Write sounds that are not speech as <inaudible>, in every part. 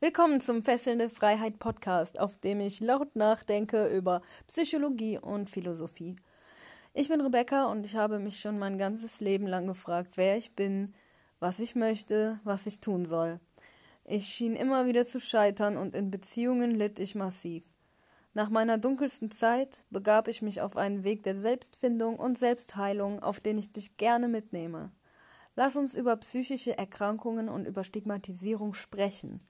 Willkommen zum Fesselnde Freiheit Podcast, auf dem ich laut nachdenke über Psychologie und Philosophie. Ich bin Rebecca und ich habe mich schon mein ganzes Leben lang gefragt, wer ich bin, was ich möchte, was ich tun soll. Ich schien immer wieder zu scheitern und in Beziehungen litt ich massiv. Nach meiner dunkelsten Zeit begab ich mich auf einen Weg der Selbstfindung und Selbstheilung, auf den ich dich gerne mitnehme. Lass uns über psychische Erkrankungen und über Stigmatisierung sprechen.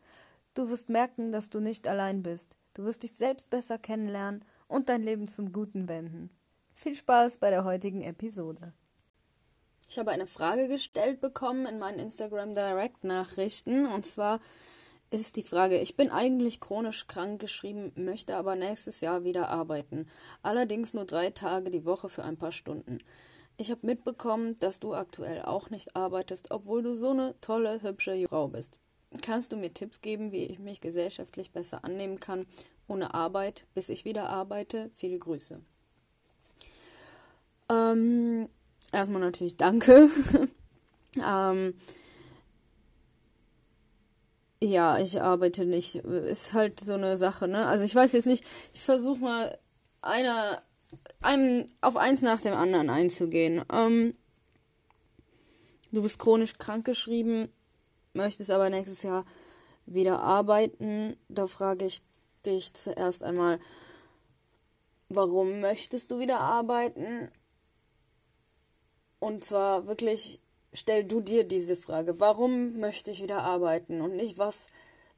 Du wirst merken, dass du nicht allein bist. Du wirst dich selbst besser kennenlernen und dein Leben zum Guten wenden. Viel Spaß bei der heutigen Episode. Ich habe eine Frage gestellt bekommen in meinen Instagram Direct Nachrichten und zwar ist die Frage, ich bin eigentlich chronisch krank geschrieben, möchte aber nächstes Jahr wieder arbeiten. Allerdings nur drei Tage die Woche für ein paar Stunden. Ich habe mitbekommen, dass du aktuell auch nicht arbeitest, obwohl du so eine tolle, hübsche Frau bist. Kannst du mir Tipps geben, wie ich mich gesellschaftlich besser annehmen kann, ohne Arbeit, bis ich wieder arbeite? Viele Grüße. Ähm, erstmal natürlich danke. <laughs> ähm, ja, ich arbeite nicht. Ist halt so eine Sache, ne? Also ich weiß jetzt nicht, ich versuche mal einer einem auf eins nach dem anderen einzugehen. Ähm, du bist chronisch krankgeschrieben, möchtest aber nächstes Jahr wieder arbeiten. Da frage ich dich zuerst einmal, warum möchtest du wieder arbeiten? Und zwar wirklich, stell du dir diese Frage, warum möchte ich wieder arbeiten? Und nicht, was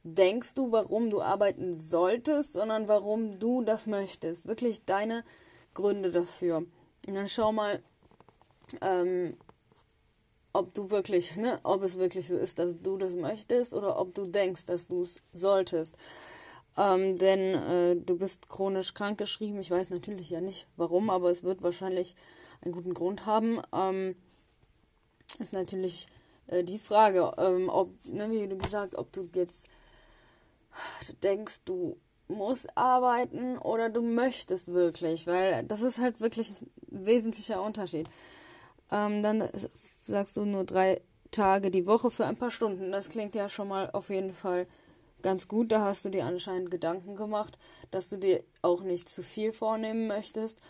denkst du, warum du arbeiten solltest, sondern warum du das möchtest. Wirklich deine Gründe dafür. Und dann schau mal, ähm, ob du wirklich, <laughs> ne, ob es wirklich so ist, dass du das möchtest oder ob du denkst, dass du es solltest. Ähm, denn äh, du bist chronisch krankgeschrieben. Ich weiß natürlich ja nicht warum, aber es wird wahrscheinlich einen guten Grund haben. Ähm, ist natürlich äh, die Frage, ähm, ob, ne, wie du gesagt, ob du jetzt denkst, du musst arbeiten oder du möchtest wirklich, weil das ist halt wirklich ein wesentlicher Unterschied. Ähm, dann sagst du nur drei Tage die Woche für ein paar Stunden. Das klingt ja schon mal auf jeden Fall ganz gut. Da hast du dir anscheinend Gedanken gemacht, dass du dir auch nicht zu viel vornehmen möchtest.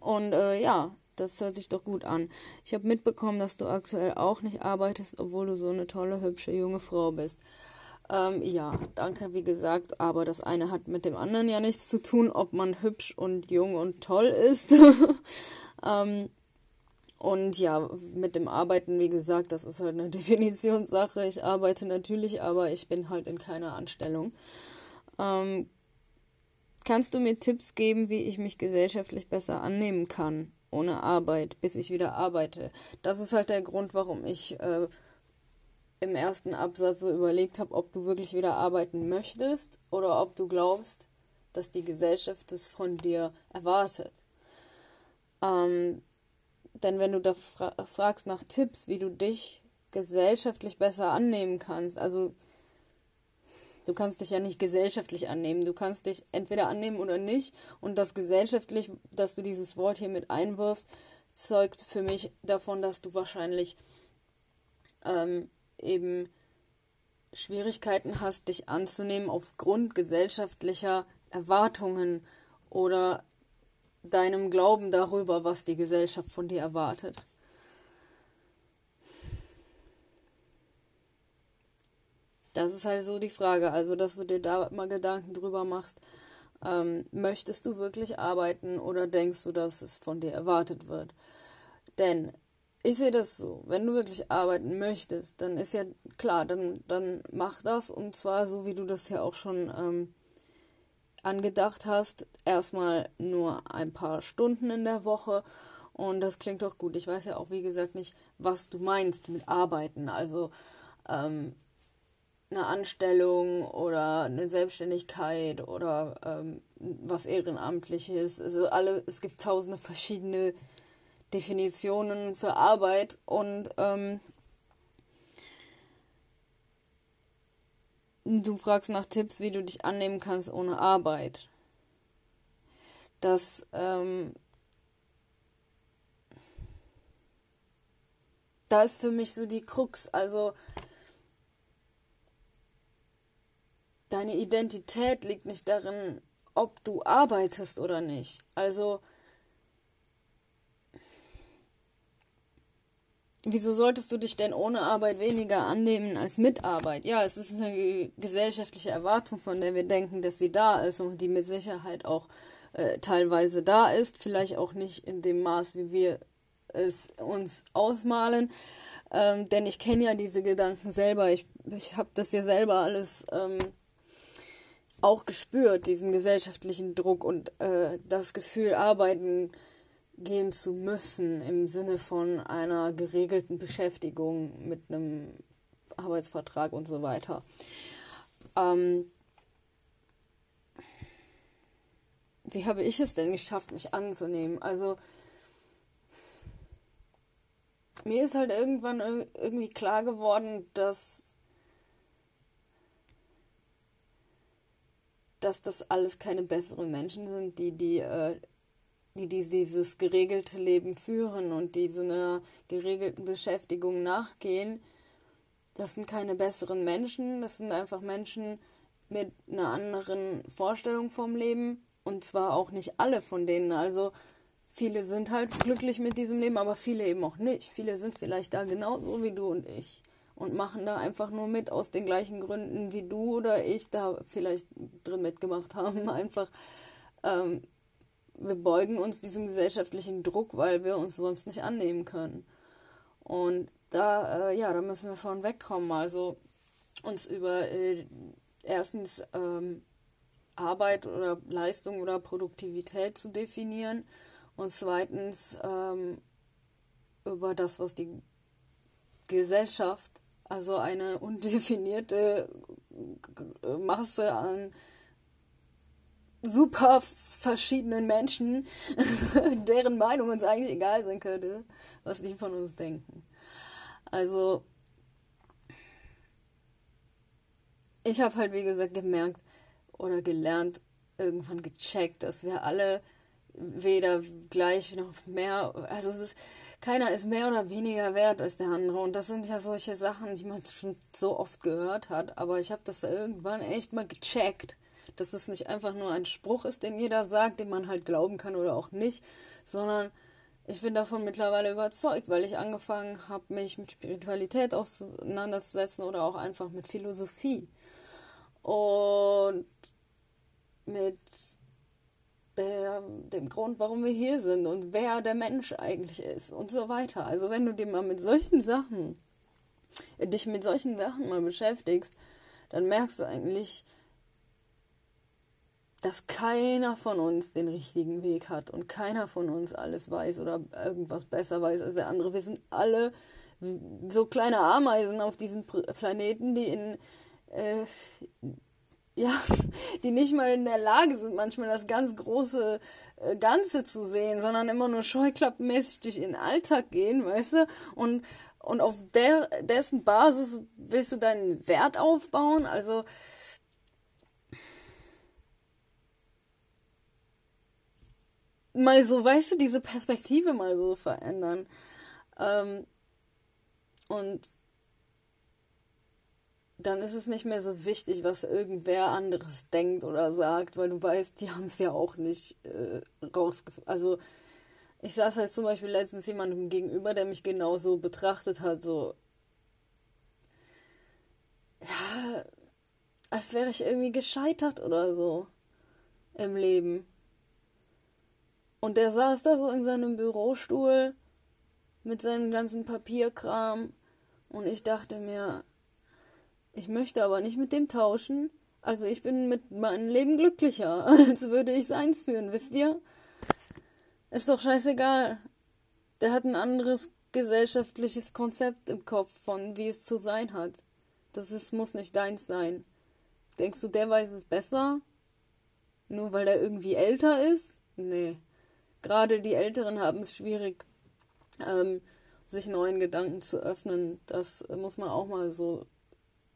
Und äh, ja, das hört sich doch gut an. Ich habe mitbekommen, dass du aktuell auch nicht arbeitest, obwohl du so eine tolle, hübsche junge Frau bist. Ähm, ja, danke, wie gesagt, aber das eine hat mit dem anderen ja nichts zu tun, ob man hübsch und jung und toll ist. <laughs> ähm, und ja, mit dem Arbeiten, wie gesagt, das ist halt eine <laughs> Definitionssache. Ich arbeite natürlich, aber ich bin halt in keiner Anstellung. Ähm, kannst du mir Tipps geben, wie ich mich gesellschaftlich besser annehmen kann, ohne Arbeit, bis ich wieder arbeite? Das ist halt der Grund, warum ich äh, im ersten Absatz so überlegt habe, ob du wirklich wieder arbeiten möchtest oder ob du glaubst, dass die Gesellschaft es von dir erwartet. Ähm, denn wenn du da fra fragst nach Tipps, wie du dich gesellschaftlich besser annehmen kannst, also du kannst dich ja nicht gesellschaftlich annehmen, du kannst dich entweder annehmen oder nicht. Und das gesellschaftlich, dass du dieses Wort hier mit einwirfst, zeugt für mich davon, dass du wahrscheinlich ähm, eben Schwierigkeiten hast, dich anzunehmen aufgrund gesellschaftlicher Erwartungen oder deinem Glauben darüber, was die Gesellschaft von dir erwartet. Das ist halt so die Frage, also dass du dir da mal Gedanken drüber machst, ähm, möchtest du wirklich arbeiten oder denkst du, dass es von dir erwartet wird? Denn ich sehe das so, wenn du wirklich arbeiten möchtest, dann ist ja klar, dann, dann mach das und zwar so, wie du das ja auch schon ähm, angedacht hast, erstmal nur ein paar Stunden in der Woche und das klingt doch gut. Ich weiß ja auch, wie gesagt, nicht, was du meinst mit arbeiten, also ähm, eine Anstellung oder eine Selbstständigkeit oder ähm, was Ehrenamtliches. Also alle, es gibt tausende verschiedene Definitionen für Arbeit und ähm, du fragst nach Tipps, wie du dich annehmen kannst ohne Arbeit. Das ähm, da ist für mich so die Krux. Also deine Identität liegt nicht darin, ob du arbeitest oder nicht. Also, wieso solltest du dich denn ohne Arbeit weniger annehmen als mit Arbeit? Ja, es ist eine gesellschaftliche Erwartung, von der wir denken, dass sie da ist und die mit Sicherheit auch äh, teilweise da ist, vielleicht auch nicht in dem Maß, wie wir es uns ausmalen. Ähm, denn ich kenne ja diese Gedanken selber. Ich, ich habe das ja selber alles ähm, auch gespürt, diesen gesellschaftlichen Druck und äh, das Gefühl, arbeiten gehen zu müssen im Sinne von einer geregelten Beschäftigung mit einem Arbeitsvertrag und so weiter. Ähm, wie habe ich es denn geschafft, mich anzunehmen? Also mir ist halt irgendwann irgendwie klar geworden, dass dass das alles keine besseren Menschen sind, die die äh, die, die dieses geregelte Leben führen und die so einer geregelten Beschäftigung nachgehen. Das sind keine besseren Menschen, das sind einfach Menschen mit einer anderen Vorstellung vom Leben und zwar auch nicht alle von denen. Also viele sind halt glücklich mit diesem Leben, aber viele eben auch nicht. Viele sind vielleicht da genauso wie du und ich und machen da einfach nur mit aus den gleichen Gründen, wie du oder ich da vielleicht drin mitgemacht haben. <laughs> Einfach, ähm, wir beugen uns diesem gesellschaftlichen Druck, weil wir uns sonst nicht annehmen können. Und da, äh, ja, da müssen wir von wegkommen. Also uns über äh, erstens ähm, Arbeit oder Leistung oder Produktivität zu definieren und zweitens ähm, über das, was die Gesellschaft, also eine <laughs> undefinierte Masse an super verschiedenen Menschen, <laughs> deren Meinung uns eigentlich egal sein könnte, was die von uns denken. Also ich habe halt, wie gesagt, gemerkt, oder gelernt, irgendwann gecheckt, dass wir alle weder gleich noch mehr, also ist, keiner ist mehr oder weniger wert als der andere. Und das sind ja solche Sachen, die man schon so oft gehört hat. Aber ich habe das irgendwann echt mal gecheckt, dass es nicht einfach nur ein Spruch ist, den jeder sagt, den man halt glauben kann oder auch nicht, sondern ich bin davon mittlerweile überzeugt, weil ich angefangen habe, mich mit Spiritualität auseinanderzusetzen oder auch einfach mit Philosophie. Und mit der, dem Grund, warum wir hier sind und wer der Mensch eigentlich ist und so weiter. Also wenn du dir mal mit solchen Sachen, dich mit solchen Sachen mal beschäftigst, dann merkst du eigentlich, dass keiner von uns den richtigen Weg hat und keiner von uns alles weiß oder irgendwas besser weiß als der andere. Wir sind alle so kleine Ameisen auf diesem Planeten, die in äh, <laughs> ja, die nicht mal in der Lage sind, manchmal das ganz große äh, Ganze zu sehen, sondern immer nur scheuklappenmäßig durch ihren Alltag gehen, weißt du? Und, und auf der, dessen Basis willst du deinen Wert aufbauen? Also, mal so, weißt du, diese Perspektive mal so verändern. Ähm, und dann ist es nicht mehr so wichtig, was irgendwer anderes denkt oder sagt, weil du weißt, die haben es ja auch nicht äh, rausgefunden. Also ich saß halt zum Beispiel letztens jemandem gegenüber, der mich genauso betrachtet hat, so ja, als wäre ich irgendwie gescheitert oder so im Leben. Und der saß da so in seinem Bürostuhl mit seinem ganzen Papierkram und ich dachte mir, ich möchte aber nicht mit dem tauschen. Also ich bin mit meinem Leben glücklicher, <laughs> als würde ich seins führen, wisst ihr? Ist doch scheißegal. Der hat ein anderes gesellschaftliches Konzept im Kopf von, wie es zu sein hat. Das ist, muss nicht deins sein. Denkst du, der weiß es besser? Nur weil er irgendwie älter ist? Nee. Gerade die Älteren haben es schwierig, ähm, sich neuen Gedanken zu öffnen. Das muss man auch mal so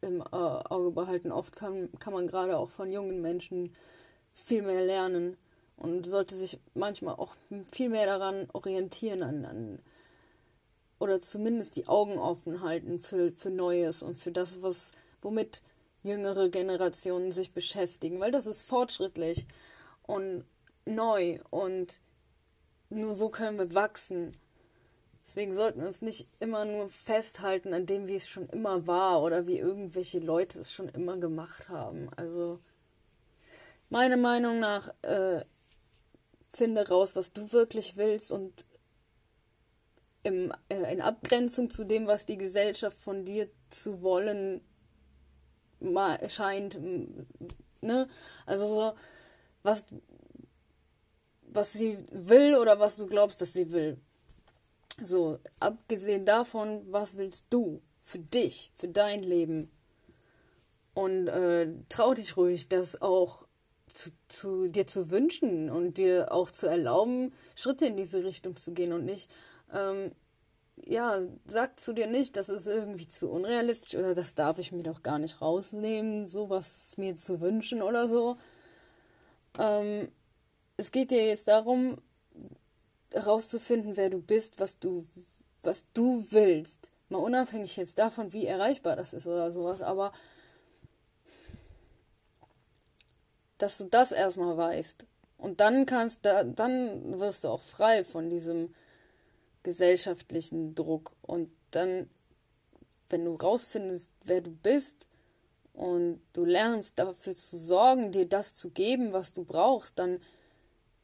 im äh, Auge behalten. Oft kann, kann man gerade auch von jungen Menschen viel mehr lernen und sollte sich manchmal auch viel mehr daran orientieren an, an oder zumindest die Augen offen halten für, für Neues und für das, was womit jüngere Generationen sich beschäftigen, weil das ist fortschrittlich und neu und nur so können wir wachsen. Deswegen sollten wir uns nicht immer nur festhalten an dem, wie es schon immer war oder wie irgendwelche Leute es schon immer gemacht haben. Also meiner Meinung nach äh, finde raus, was du wirklich willst und im, äh, in Abgrenzung zu dem, was die Gesellschaft von dir zu wollen scheint, ne? Also so, was, was sie will oder was du glaubst, dass sie will. So, abgesehen davon, was willst du für dich, für dein Leben? Und äh, trau dich ruhig, das auch zu, zu dir zu wünschen und dir auch zu erlauben, Schritte in diese Richtung zu gehen und nicht, ähm, ja, sag zu dir nicht, das ist irgendwie zu unrealistisch oder das darf ich mir doch gar nicht rausnehmen, sowas mir zu wünschen oder so. Ähm, es geht dir jetzt darum, herauszufinden, wer du bist, was du, was du willst. Mal unabhängig jetzt davon, wie erreichbar das ist oder sowas, aber dass du das erstmal weißt. Und dann kannst da, dann wirst du auch frei von diesem gesellschaftlichen Druck. Und dann, wenn du rausfindest, wer du bist und du lernst dafür zu sorgen, dir das zu geben, was du brauchst, dann,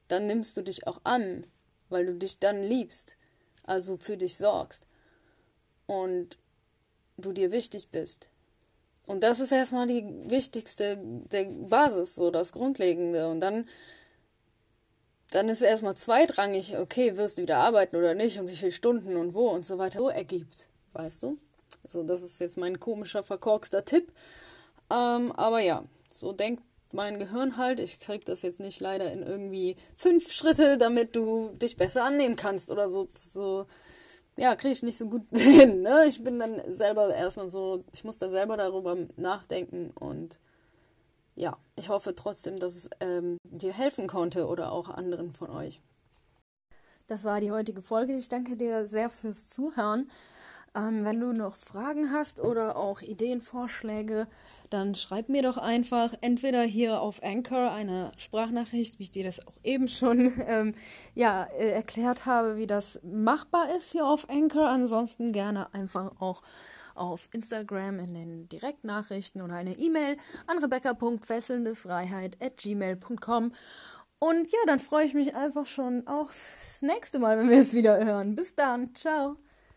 dann nimmst du dich auch an, weil du dich dann liebst, also für dich sorgst und du dir wichtig bist. Und das ist erstmal die wichtigste der Basis, so das Grundlegende. Und dann dann ist erstmal zweitrangig, okay, wirst du wieder arbeiten oder nicht und wie viele Stunden und wo und so weiter so ergibt, weißt du? So, das ist jetzt mein komischer, verkorkster Tipp. Ähm, aber ja, so denkt mein Gehirn halt. Ich krieg das jetzt nicht leider in irgendwie fünf Schritte, damit du dich besser annehmen kannst oder so. so ja, kriege ich nicht so gut <laughs> hin. Ne? Ich bin dann selber erstmal so, ich muss da selber darüber nachdenken und ja, ich hoffe trotzdem, dass es ähm, dir helfen konnte oder auch anderen von euch. Das war die heutige Folge. Ich danke dir sehr fürs Zuhören. Ähm, wenn du noch Fragen hast oder auch Ideenvorschläge, dann schreib mir doch einfach entweder hier auf Anchor eine Sprachnachricht, wie ich dir das auch eben schon <laughs> ähm, ja, äh, erklärt habe, wie das machbar ist hier auf Anchor. Ansonsten gerne einfach auch auf Instagram in den Direktnachrichten oder eine E-Mail an rebecca.fesselndefreiheit.gmail.com. Und ja, dann freue ich mich einfach schon aufs nächste Mal, wenn wir es wieder hören. Bis dann. Ciao.